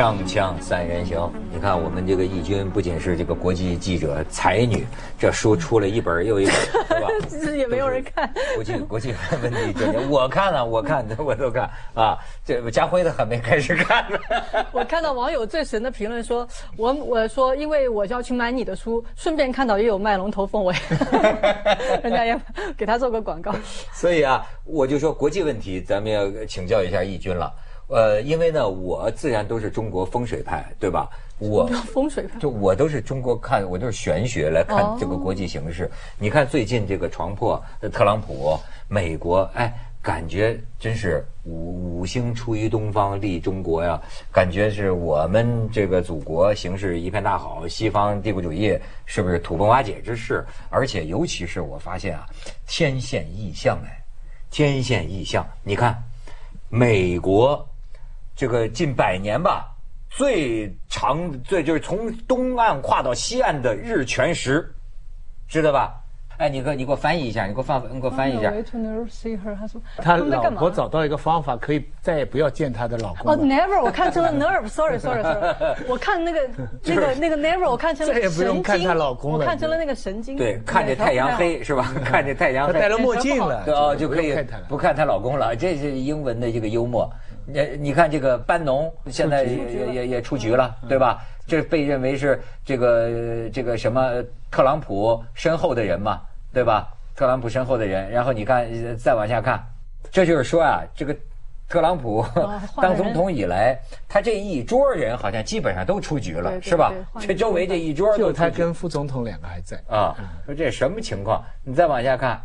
锵锵三人行，你看我们这个义军不仅是这个国际记者才女，这书出了一本又一本，是吧？其实也没有人看。国际国际问题专家，我看了，我看我都看啊。这家辉的还没开始看呢。我看到网友最神的评论说，我我说因为我要去买你的书，顺便看到也有卖龙头凤尾，人家也给他做个广告。所以啊，我就说国际问题，咱们要请教一下义军了。呃，因为呢，我自然都是中国风水派，对吧？我风水派，就我都是中国看，我都是玄学来看这个国际形势。你看最近这个床破特朗普，美国，哎，感觉真是五五星出于东方利中国呀，感觉是我们这个祖国形势一片大好，西方帝国主义是不是土崩瓦解之势？而且尤其是我发现啊，天现异象哎，天现异象，你看美国。这个近百年吧，最长最就是从东岸跨到西岸的日全食，知道吧？哎，你给你给我翻译一下，你给我翻，你给我翻译一下。他老婆找到一个方法，可以再也不要见他的老公。哦，never，我看成了 nerve，sorry，sorry，sorry，我看那个 那个那个 never，我看成了再也不用看她老公了，我看成了那个神经。对，看着太阳黑是吧？看着太阳黑，戴了墨镜了，对哦，就可以不看她老公了。这是英文的这个幽默。你你看这个班农现在也也也出局了，对吧？这被认为是这个这个什么特朗普身后的人嘛，对吧？特朗普身后的人。然后你看再往下看，这就是说啊，这个特朗普 当总统以来，他这一桌人好像基本上都出局了，是吧？这周围这一桌就他跟副总统两个还在啊。说这什么情况？你再往下看。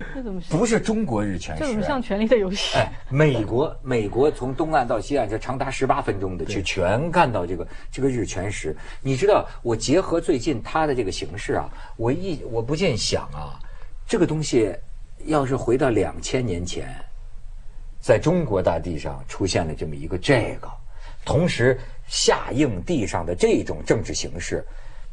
这怎么不是中国日全食？这怎么像《权力的游戏》？哎，美国，美国从东岸到西岸，这长达十八分钟的，去全看到这个这个日全食。你知道，我结合最近它的这个形式啊，我一我不禁想啊，这个东西要是回到两千年前，在中国大地上出现了这么一个这个，同时下映地上的这种政治形势，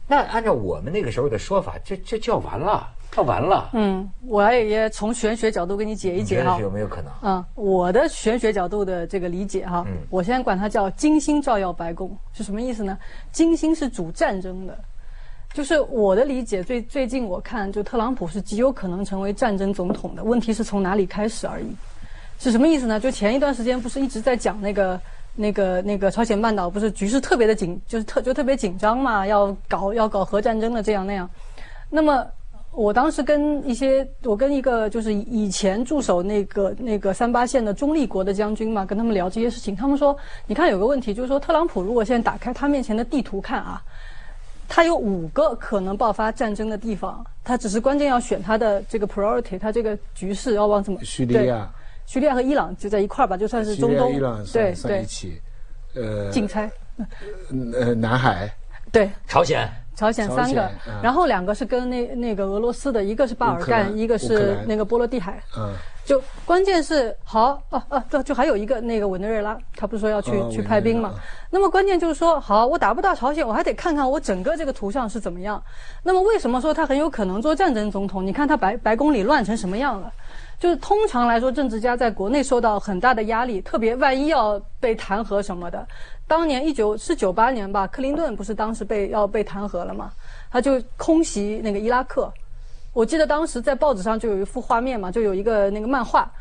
那按照我们那个时候的说法，这这叫完了。看完了。嗯，我也也从玄学角度给你解一解哈。有没有可能？嗯，我的玄学角度的这个理解哈，我先管它叫金星照耀白宫是什么意思呢？金星是主战争的，就是我的理解。最最近我看，就特朗普是极有可能成为战争总统的，问题是从哪里开始而已。是什么意思呢？就前一段时间不是一直在讲那个那个那个朝鲜半岛不是局势特别的紧，就是特就特别紧张嘛，要搞要搞核战争的这样那样，那么。我当时跟一些，我跟一个就是以前驻守那个那个三八线的中立国的将军嘛，跟他们聊这些事情。他们说，你看有个问题，就是说特朗普如果现在打开他面前的地图看啊，他有五个可能爆发战争的地方，他只是关键要选他的这个 priority，他这个局势要往怎么？叙利亚，叙利亚和伊朗就在一块儿吧，就算是中东，对对，一起，呃，竞猜，呃，南海，对，朝鲜。朝鲜三个，然后两个是跟那那个俄罗斯的，一个是巴尔干，一个是那个波罗的海。嗯，就关键是好哦哦，就就还有一个那个委内瑞拉，他不是说要去去派兵嘛？那么关键就是说，好，我打不到朝鲜，我还得看看我整个这个图像是怎么样。那么为什么说他很有可能做战争总统？你看他白白宫里乱成什么样了？就是通常来说，政治家在国内受到很大的压力，特别万一要被弹劾什么的。当年一九是九八年吧，克林顿不是当时被要被弹劾了吗？他就空袭那个伊拉克。我记得当时在报纸上就有一幅画面嘛，就有一个那个漫画。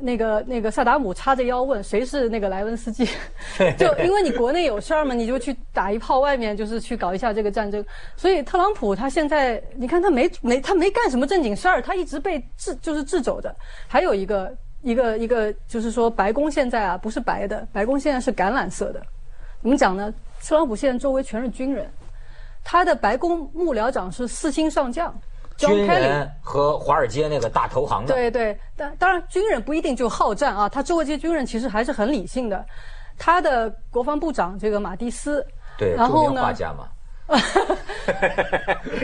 那个那个萨达姆叉着腰问谁是那个莱文斯基，就因为你国内有事儿嘛，你就去打一炮，外面就是去搞一下这个战争。所以特朗普他现在，你看他没没他没干什么正经事儿，他一直被制就是制走的。还有一个一个一个就是说，白宫现在啊不是白的，白宫现在是橄榄色的。怎么讲呢？特朗普现在周围全是军人，他的白宫幕僚长是四星上将。军人和华尔街那个大投行的，对对，但当然军人不一定就好战啊，他周围这些军人其实还是很理性的。他的国防部长这个马蒂斯，对，然后呢，画家嘛，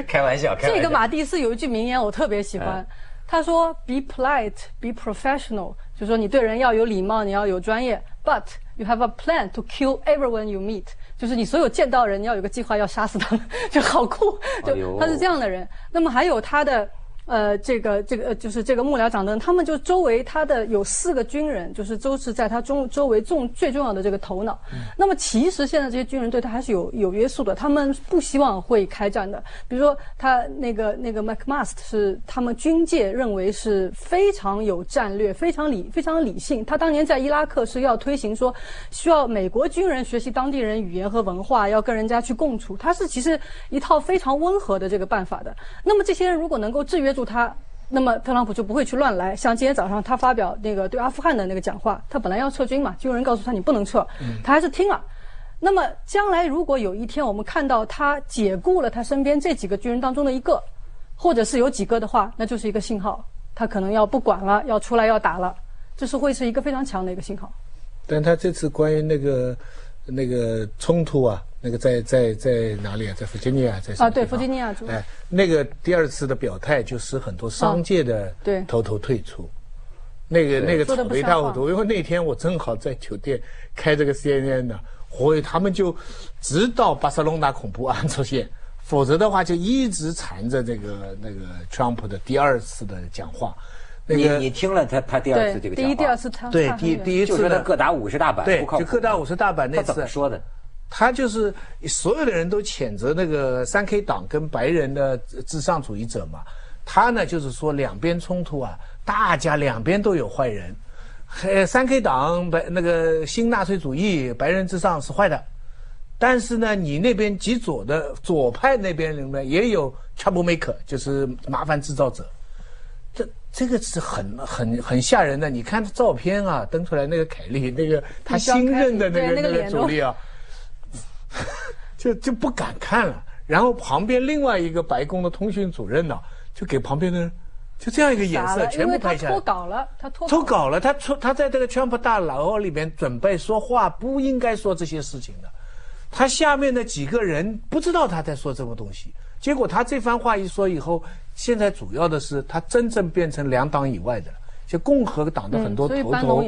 开玩笑。这个马蒂斯有一句名言我特别喜欢，他说：“Be polite, be professional。”就说你对人要有礼貌，你要有专业，But you have a plan to kill everyone you meet。就是你所有见到人，你要有个计划要杀死他们，就好酷。就他是这样的人。那么还有他的，呃，这个这个就是这个幕僚长的，他们就周围他的有四个军人，就是都是在他中周围重最重要的这个头脑。那么其实现在这些军人对他还是有有约束的，他们不希望会开战的。比如说他那个那个 McMaster 是他们军界认为是非常有战略、非常理非常理性。他当年在伊拉克是要推行说需要美国军人学习当地人语言和文化，要跟人家去共处。他是其实一套非常温和的这个办法的。那么这些人如果能够制约住他，那么特朗普就不会去乱来。像今天早上他发表那个对阿富汗的那个讲话，他本来要撤军嘛，就有人告诉他你不能撤，他还是听了。那么将来如果有一天我们看到他解雇了他身边这几个军人当中的一个，或者是有几个的话，那就是一个信号，他可能要不管了，要出来要打了，这是会是一个非常强的一个信号。但他这次关于那个那个冲突啊。那个在在在哪里啊？在弗吉尼亚，在啊，对，弗吉尼亚州。哎，那个第二次的表态就使很多商界的对偷偷退出。那个那个吵得一塌糊涂，因为那天我正好在酒店开这个 CNN 的，所以他们就直到巴塞隆纳恐怖案 出现，否则的话就一直缠着这个那个 Trump 的第二次的讲话。你你听了他他第二次这个第一第二次他对第第一次他各打五十大板，对，就各打五十大板那次说的。他就是所有的人都谴责那个三 K 党跟白人的至上主义者嘛，他呢就是说两边冲突啊，大家两边都有坏人，呃三 K 党白那个新纳粹主义白人至上是坏的，但是呢你那边极左的左派那边里面也有 troublemaker，就是麻烦制造者，这这个是很很很吓人的，你看照片啊登出来那个凯利那个他新任的那个那个主力啊。就就不敢看了，然后旁边另外一个白宫的通讯主任呢，就给旁边的人就这样一个眼色，全部拍下来。脱稿了，他脱脱稿了，他出他在这个 Trump 大楼里面准备说话，不应该说这些事情的。他下面的几个人不知道他在说什么东西，结果他这番话一说以后，现在主要的是他真正变成两党以外的了。就共和党的很多头头，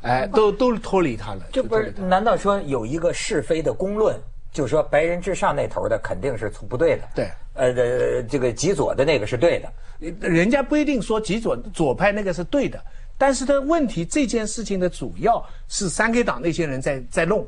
哎，都都脱离他了。这不是？难道说有一个是非的公论，就是说白人至上那头的肯定是不对的？对，呃，这个极左的那个是对的。人家不一定说极左左派那个是对的，但是他问题这件事情的主要是三 K 党那些人在在弄。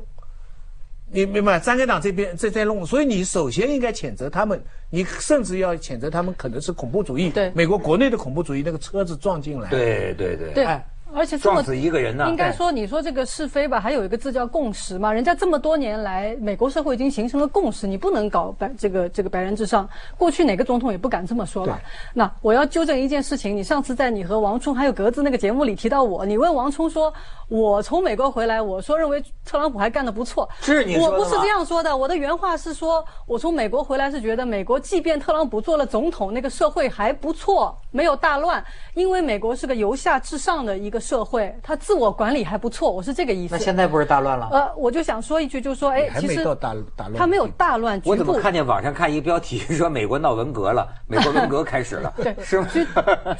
你明白？三个党这边在在弄，所以你首先应该谴责他们，你甚至要谴责他们可能是恐怖主义。对，美国国内的恐怖主义，那个车子撞进来。对对对。对。而且撞死一个人呢？应该说，你说这个是非吧，还有一个字叫共识嘛。人家这么多年来，美国社会已经形成了共识，你不能搞白这个这个白人至上。过去哪个总统也不敢这么说吧？那我要纠正一件事情，你上次在你和王冲还有格子那个节目里提到我，你问王冲说，我从美国回来，我说认为特朗普还干得不错。是你说我不是这样说的，我的原话是说，我从美国回来是觉得美国即便特朗普做了总统，那个社会还不错，没有大乱，因为美国是个由下至上的一个社会，他。自我管理还不错，我是这个意思。那现在不是大乱了？呃，我就想说一句，就是说，哎，其实大大乱，他没有大乱。我怎么看见网上看一个标题说美国闹文革了？美国文革开始了，对，是吗？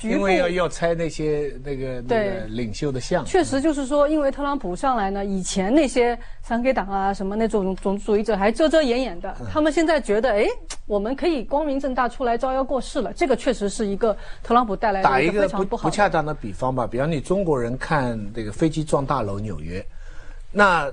因为要要拆那些那个那个领袖的像。确实就是说，因为特朗普上来呢，以前那些三 K 党啊什么那种种族主义者还遮遮掩掩的，他们现在觉得，哎，我们可以光明正大出来招摇过市了。这个确实是一个特朗普带来的一个非常不不恰当的比方吧，比方你中国人看。这个飞机撞大楼，纽约，那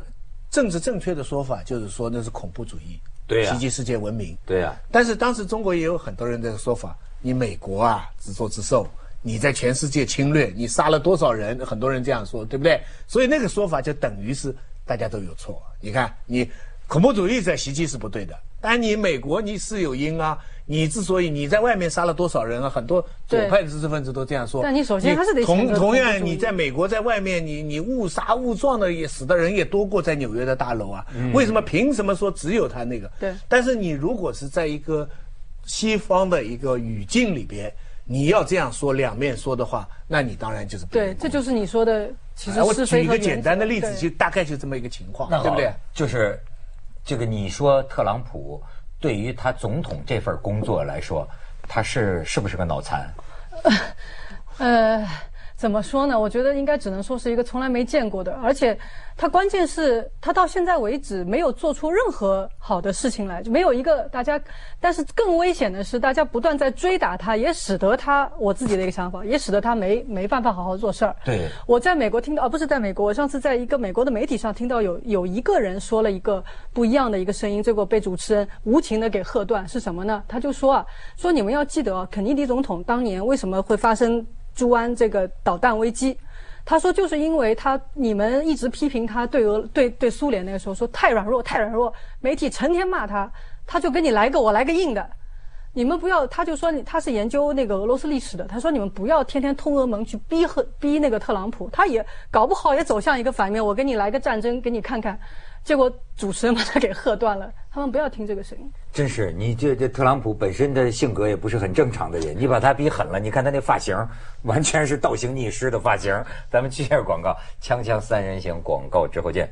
政治正确的说法就是说那是恐怖主义，对袭击世界文明，对呀。但是当时中国也有很多人的说法，你美国啊自作自受，你在全世界侵略，你杀了多少人？很多人这样说，对不对？所以那个说法就等于是大家都有错。你看，你恐怖主义在袭击是不对的。但你美国你是有因啊，你之所以你在外面杀了多少人啊，很多左派的知识分子都这样说。但你首先还是得同同样你在美国在外面你你误杀误撞的也死的人也多过在纽约的大楼啊。为什么凭什么说只有他那个？对。但是你如果是在一个西方的一个语境里边，你要这样说两面说的话，那你当然就是对，这就是你说的。其实我举一个简单的例子，就大概就这么一个情况，对不对？就是。这个你说特朗普对于他总统这份工作来说，他是是不是个脑残？呃，怎么说呢？我觉得应该只能说是一个从来没见过的，而且他关键是他到现在为止没有做出任何好的事情来，就没有一个大家。但是更危险的是，大家不断在追打他，也使得他我自己的一个想法，也使得他没没办法好好做事儿。对，我在美国听到，啊不是在美国，我上次在一个美国的媒体上听到有有一个人说了一个不一样的一个声音，结果被主持人无情的给喝断，是什么呢？他就说啊，说你们要记得，肯尼迪总统当年为什么会发生？朱安这个导弹危机，他说就是因为他你们一直批评他对俄对对苏联那个时候说太软弱太软弱，媒体成天骂他，他就给你来个我来个硬的，你们不要他就说他是研究那个俄罗斯历史的，他说你们不要天天通俄门去逼和逼那个特朗普，他也搞不好也走向一个反面，我给你来个战争给你看看。结果主持人把他给喝断了，他们不要听这个声音。真是你这这特朗普本身的性格也不是很正常的人，你把他逼狠了，你看他那发型，完全是倒行逆施的发型。咱们去下广告，锵锵三人行广告之后见。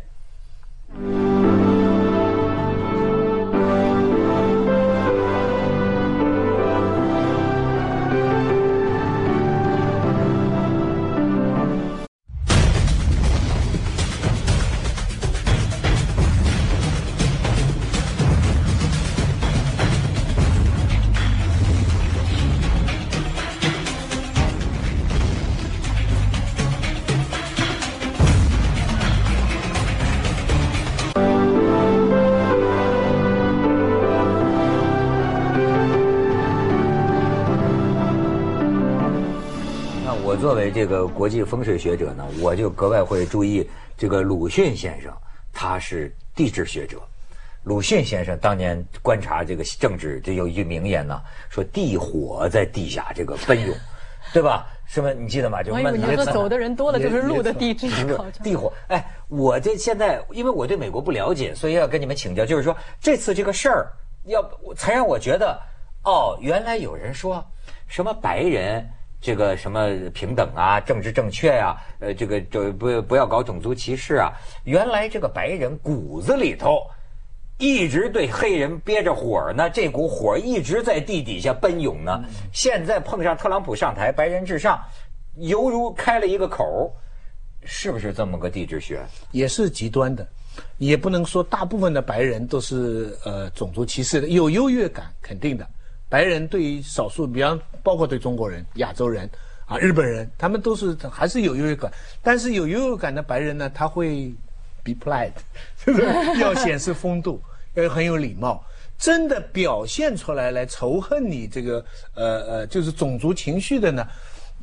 这个国际风水学者呢，我就格外会注意这个鲁迅先生，他是地质学者。鲁迅先生当年观察这个政治，就有一句名言呢，说地火在地下这个奔涌，对吧？是吧？你记得吗？就你说走的人多了，就是路的地质 考地火。哎，我这现在因为我对美国不了解，所以要跟你们请教，就是说这次这个事儿，要才让我觉得，哦，原来有人说什么白人。这个什么平等啊，政治正确呀，呃，这个就不不要搞种族歧视啊。原来这个白人骨子里头一直对黑人憋着火呢，这股火一直在地底下奔涌呢。现在碰上特朗普上台，白人至上，犹如开了一个口，是不是这么个地质学？也是极端的，也不能说大部分的白人都是呃种族歧视的，有优越感，肯定的。白人对于少数，比方包括对中国人、亚洲人啊、日本人，他们都是还是有优越感。但是有优越感的白人呢，他会 be polite，是不是要显示风度，要很有礼貌。真的表现出来来仇恨你这个呃呃，就是种族情绪的呢。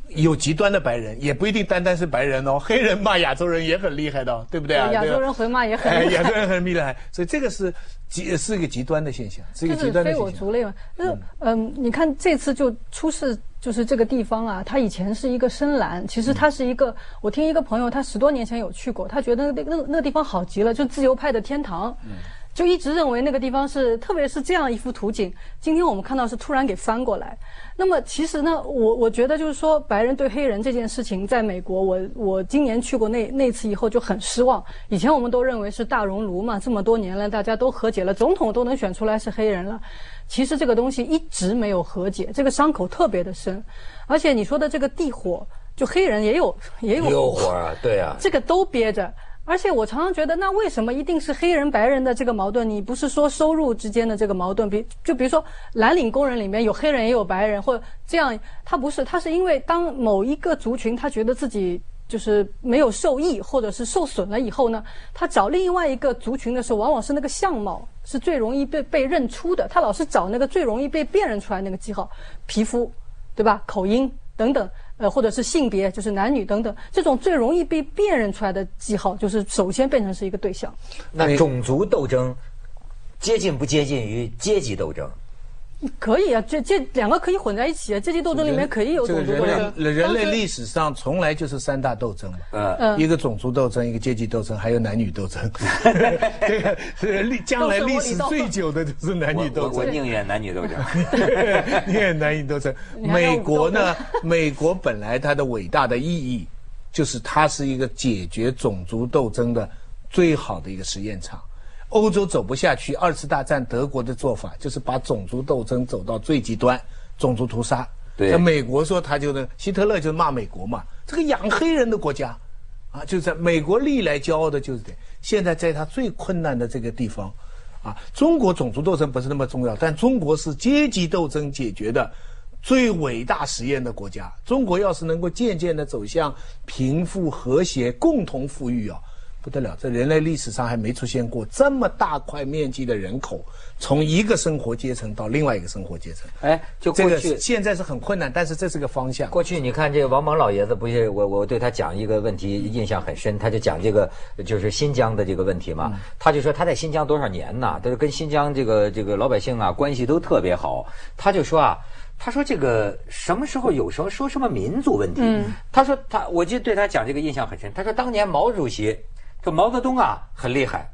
有极端的白人，也不一定单单是白人哦，黑人骂亚洲人也很厉害的，对不对啊？亚洲人回骂也很厉害，亚洲人很厉害，所以这个是极是一个极端的现象，是一个极端的现象。非我族类嘛，就是嗯，你看这次就出事，就是这个地方啊，它以前是一个深蓝，其实它是一个，我听一个朋友，他十多年前有去过，他觉得那那那个地方好极了，就自由派的天堂。嗯。就一直认为那个地方是，特别是这样一幅图景。今天我们看到是突然给翻过来。那么其实呢，我我觉得就是说，白人对黑人这件事情，在美国，我我今年去过那那次以后就很失望。以前我们都认为是大熔炉嘛，这么多年了，大家都和解了，总统都能选出来是黑人了。其实这个东西一直没有和解，这个伤口特别的深。而且你说的这个地火，就黑人也有也有火啊，对啊，这个都憋着。而且我常常觉得，那为什么一定是黑人白人的这个矛盾？你不是说收入之间的这个矛盾？比就比如说蓝领工人里面有黑人也有白人，或者这样，他不是，他是因为当某一个族群他觉得自己就是没有受益或者是受损了以后呢，他找另外一个族群的时候，往往是那个相貌是最容易被被认出的，他老是找那个最容易被辨认出来那个记号，皮肤，对吧？口音等等。呃，或者是性别，就是男女等等，这种最容易被辨认出来的记号，就是首先变成是一个对象。那种族斗争接近不接近于阶级斗争？可以啊，这这两个可以混在一起啊。阶级斗争里面可以有种族斗争。人类历史上从来就是三大斗争嘛，嗯，一个种族斗争，一个阶级斗争，还有男女斗争。这个历将来历史最久的就是男女斗争。我宁愿男女斗争。宁愿男女斗争。美国呢？美国本来它的伟大的意义，就是它是一个解决种族斗争的最好的一个实验场。欧洲走不下去，二次大战德国的做法就是把种族斗争走到最极端，种族屠杀。对，美国说他就是，希特勒就骂美国嘛，这个养黑人的国家，啊，就在美国历来骄傲的就是这。现在在他最困难的这个地方，啊，中国种族斗争不是那么重要，但中国是阶级斗争解决的最伟大实验的国家。中国要是能够渐渐的走向贫富和谐、共同富裕啊。不得了，在人类历史上还没出现过这么大块面积的人口从一个生活阶层到另外一个生活阶层。哎，就过去现在是很困难，但是这是个方向。过去你看这个王蒙老爷子不是我我对他讲一个问题印象很深，他就讲这个就是新疆的这个问题嘛，他就说他在新疆多少年呐，都是跟新疆这个这个老百姓啊关系都特别好。他就说啊，他说这个什么时候有时候说什么民族问题？他说他我就对他讲这个印象很深。他说当年毛主席。这毛泽东啊很厉害，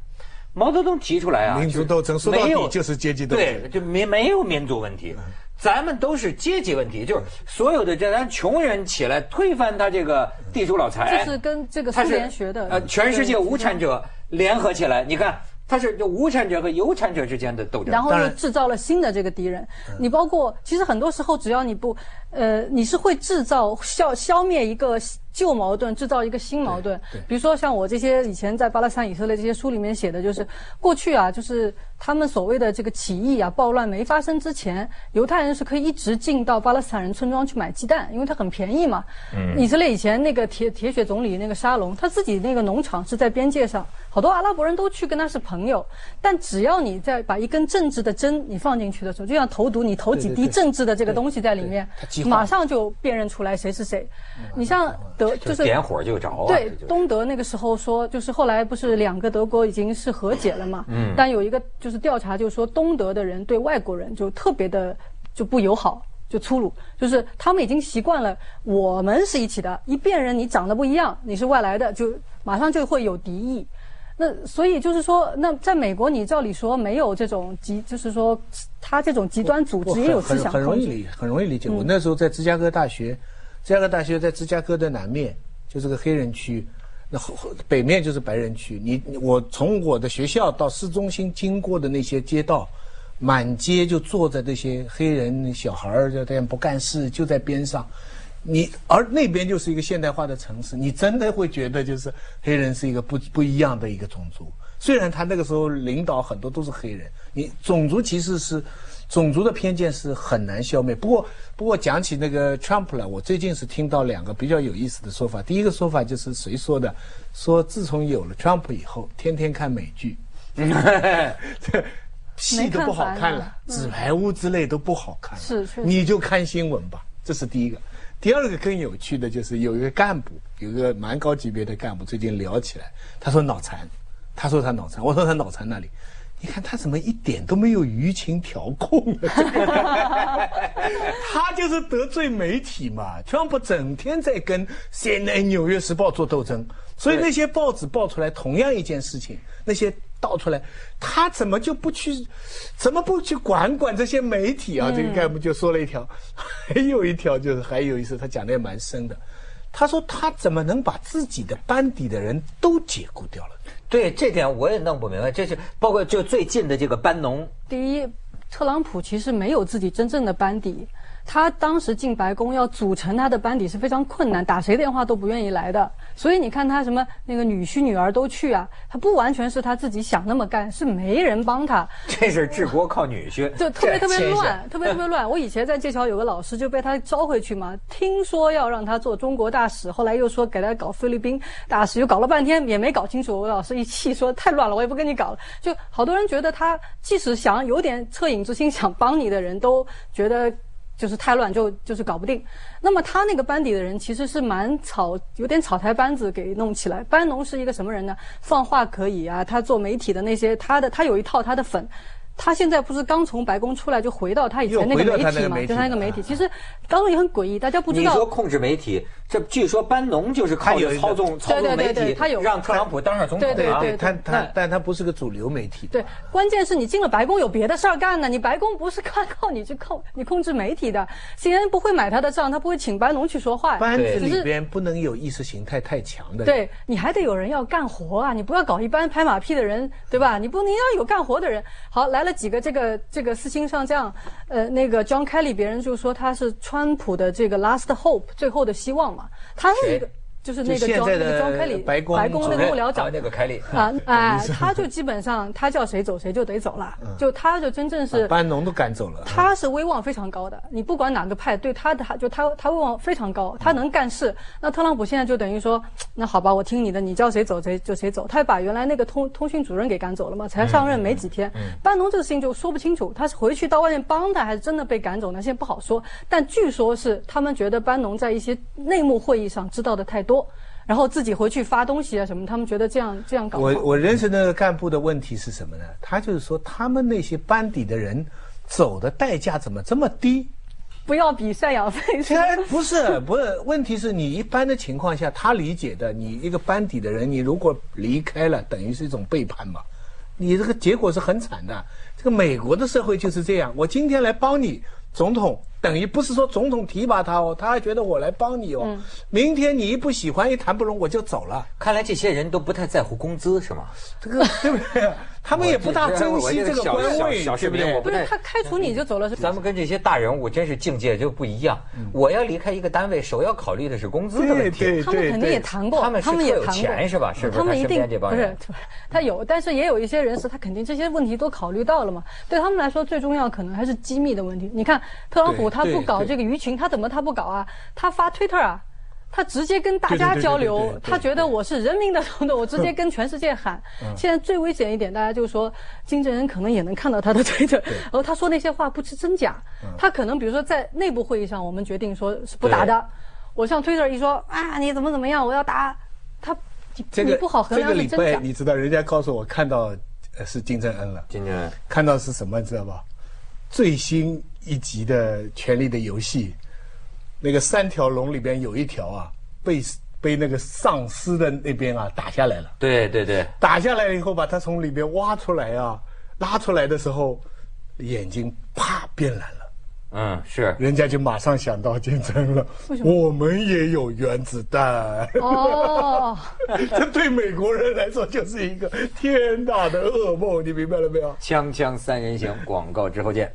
毛泽东提出来啊，民族斗争说到底就是阶级斗争，对，就没没有民族问题，咱们都是阶级问题，就是所有的这咱穷人起来推翻他这个地主老财，这是跟这个苏联学的，呃，全世界无产者联合起来，你看。它是就无产者和有产者之间的斗争，然后又制造了新的这个敌人。你包括其实很多时候，只要你不，呃，你是会制造消消灭一个旧矛盾，制造一个新矛盾。比如说像我这些以前在巴勒斯坦以色列这些书里面写的，就是过去啊，就是他们所谓的这个起义啊、暴乱没发生之前，犹太人是可以一直进到巴勒斯坦人村庄去买鸡蛋，因为它很便宜嘛。以色列以前那个铁铁血总理那个沙龙，他自己那个农场是在边界上。好多阿拉伯人都去跟他是朋友，但只要你在把一根政治的针你放进去的时候，就像投毒，你投几滴政治的这个东西在里面，马上就辨认出来谁是谁。你像德就是点火就着。对，东德那个时候说，就是后来不是两个德国已经是和解了嘛？嗯。但有一个就是调查，就是说东德的人对外国人就特别的就不友好，就粗鲁，就是他们已经习惯了我们是一起的，一辨认你长得不一样，你是外来的，就马上就会有敌意。那所以就是说，那在美国，你照理说没有这种极，就是说他这种极端组织也有思想很容易理，很容易理解。我那时候在芝加哥大学，芝加哥大学在芝加哥的南面，就是个黑人区，那北面就是白人区。你我从我的学校到市中心经过的那些街道，满街就坐着这些黑人小孩儿，就这样不干事，就在边上。你而那边就是一个现代化的城市，你真的会觉得就是黑人是一个不不一样的一个种族。虽然他那个时候领导很多都是黑人，你种族其实是种族的偏见是很难消灭。不过不过讲起那个 Trump 来，我最近是听到两个比较有意思的说法。第一个说法就是谁说的？说自从有了 Trump 以后，天天看美剧，这戏都不好看了，纸牌屋之类都不好看，是是，你就看新闻吧。这是第一个。第二个更有趣的就是有一个干部，有一个蛮高级别的干部，最近聊起来，他说脑残，他说他脑残，我说他脑残那里？你看他怎么一点都没有舆情调控？他就是得罪媒体嘛，特朗普整天在跟 CNN、纽约时报做斗争，所以那些报纸报出来同样一件事情，那些。倒出来，他怎么就不去，怎么不去管管这些媒体啊？这个干部就说了一条，还有一条就是还有一次他讲的也蛮深的，他说他怎么能把自己的班底的人都解雇掉了？对这点我也弄不明白，这是包括就最近的这个班农。第一，特朗普其实没有自己真正的班底。他当时进白宫要组成他的班底是非常困难，打谁电话都不愿意来的。所以你看他什么那个女婿女儿都去啊，他不完全是他自己想那么干，是没人帮他。这是治国靠女婿，就特别特别乱，特别特别乱。我以前在剑桥有个老师就被他招回去嘛，听说要让他做中国大使，后来又说给他搞菲律宾大使，又搞了半天也没搞清楚。我老师一气说太乱了，我也不跟你搞了。就好多人觉得他即使想有点恻隐之心想帮你的人都觉得。就是太乱，就就是搞不定。那么他那个班底的人其实是蛮草，有点草台班子给弄起来。班农是一个什么人呢？放话可以啊，他做媒体的那些，他的他有一套他的粉。他现在不是刚从白宫出来，就回到他以前那个媒体嘛？就他那个媒体，其实当中也很诡异，大家不知道。你说控制媒体，这据说班农就是靠着操纵操纵媒体，他有让特朗普当上总统。对对对，他他，但他不是个主流媒体。对，关键是你进了白宫有别的事儿干呢。你白宫不是靠靠你去控你控制媒体的，CNN 不会买他的账，他不会请班农去说话。班子里边不能有意识形态太强的。对你还得有人要干活啊，你不要搞一般拍马屁的人，对吧？你不能要有干活的人。好来了。的几个这个这个四星上将，呃，那个 John Kelly，别人就说他是川普的这个 last hope，最后的希望嘛，他是一个。就是那个装那个庄凯里白宫白宫那个幕僚长那个凯里啊 哎，他就基本上他叫谁走谁就得走了，就他就真正是班农都赶走了。他是威望非常高的，你不管哪个派对他的他就他他威望非常高，他能干事。那特朗普现在就等于说，那好吧，我听你的，你叫谁走谁就谁走。他把原来那个通通讯主任给赶走了嘛，才上任没几天。班农这个事情就说不清楚，他是回去到外面帮他，还是真的被赶走呢？现在不好说。但据说是他们觉得班农在一些内幕会议上知道的太多。然后自己回去发东西啊什么，他们觉得这样这样搞。我我认识那个干部的问题是什么呢？他就是说，他们那些班底的人走的代价怎么这么低？不要比赡养费。不是不是，问题是你一般的情况下，他理解的，你一个班底的人，你如果离开了，等于是一种背叛嘛。你这个结果是很惨的。这个美国的社会就是这样，我今天来帮你。总统等于不是说总统提拔他哦，他还觉得我来帮你哦。明天你一不喜欢一谈不拢我就走了。看来这些人都不太在乎工资是吗？这个对不对？他们也不大珍惜这个官位，对不对？不是他开除你就走了是？咱们跟这些大人物真是境界就不一样。我要离开一个单位，首要考虑的是工资的问题。他们肯定也谈过，他们也有钱是吧？是不是？他们一定不是，他有，但是也有一些人是他肯定这些问题都考虑到了嘛。对他们来说，最重要可能还是机密的问题。你看特朗普他不搞这个舆情，他怎么他不搞啊？他发推特啊。他直接跟大家交流，他觉得我是人民的总统，我直接跟全世界喊。现在最危险一点，大家就说金正恩可能也能看到他的推特，然后他说那些话不知真假。他可能比如说在内部会议上，我们决定说是不打的，我上推特一说啊，你怎么怎么样，我要打他，你不好衡量真假。这个礼拜你知道，人家告诉我看到是金正恩了，金正恩看到是什么，你知道吧？最新一集的《权力的游戏》。那个三条龙里边有一条啊，被被那个丧尸的那边啊打下来了。对对对，打下来了以后，把它从里边挖出来啊，拉出来的时候，眼睛啪变蓝了。嗯，是。人家就马上想到竞争了。为什么？我们也有原子弹。哦。这对美国人来说就是一个天大的噩梦，你明白了没有？锵锵三人行，广告之后见。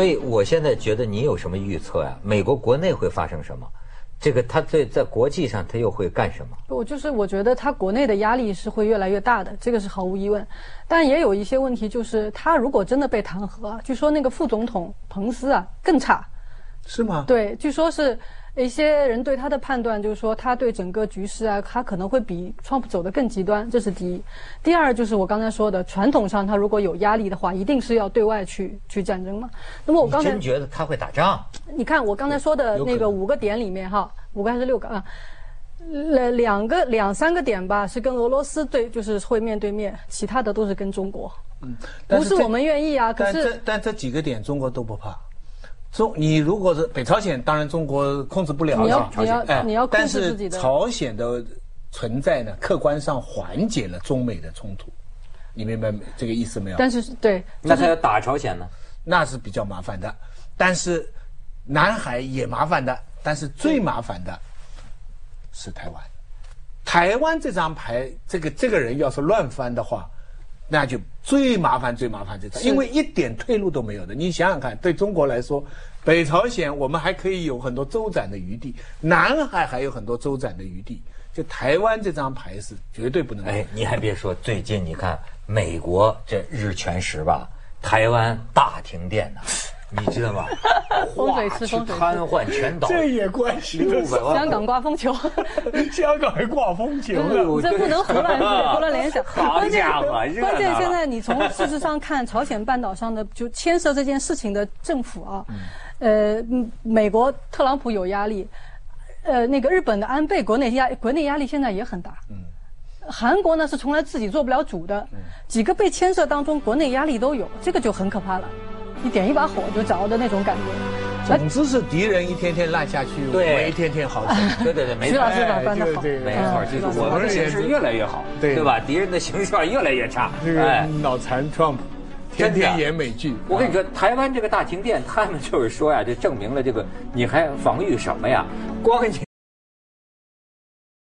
所以，我现在觉得你有什么预测呀？美国国内会发生什么？这个他在在国际上他又会干什么？我就是我觉得他国内的压力是会越来越大的，这个是毫无疑问。但也有一些问题，就是他如果真的被弹劾，据说那个副总统彭斯啊更差，是吗？对，据说是。一些人对他的判断就是说，他对整个局势啊，他可能会比川普走得更极端，这是第一。第二就是我刚才说的，传统上他如果有压力的话，一定是要对外去去战争嘛。那么我刚才真觉得他会打仗？你看我刚才说的那个五个点里面哈，五个还是六个啊？两两个两三个点吧，是跟俄罗斯对，就是会面对面，其他的都是跟中国。嗯，不是我们愿意啊，可是但这几个点中国都不怕。中，你如果是北朝鲜，当然中国控制不了。你要你要你要控制自己的。但是朝鲜的存在呢，客观上缓解了中美的冲突，你明白这个意思没有？但是对，那他要打朝鲜呢？那是比较麻烦的。但是南海也麻烦的，但是最麻烦的是台湾。台湾这张牌，这个这个人要是乱翻的话。那就最麻烦，最麻烦这次，因为一点退路都没有的。你想想看，对中国来说，北朝鲜我们还可以有很多周转的余地，南海还有很多周转的余地，就台湾这张牌是绝对不能。哎，你还别说，最近你看美国这日全食吧，台湾大停电呢。你知道吗？风水师，风水瘫痪全岛，这也关系。香港刮风球，香港还刮风球呢，这不能胡乱胡乱联想。好家伙，关键现在你从事实上看，朝鲜半岛上的就牵涉这件事情的政府啊，呃，美国特朗普有压力，呃，那个日本的安倍国内压国内压力现在也很大。嗯，韩国呢是从来自己做不了主的，几个被牵涉当中，国内压力都有，这个就很可怕了。一点一把火就着的那种感觉。总之是敌人一天天烂下去，我们一天天好起来。对对对，没错，徐老师把关的好，没错，就是我们的形势越来越好，对吧？敌人的形象越来越差。这个脑残 Trump。天天演美剧，我跟你说，台湾这个大停电，他们就是说呀，就证明了这个，你还防御什么呀？光你。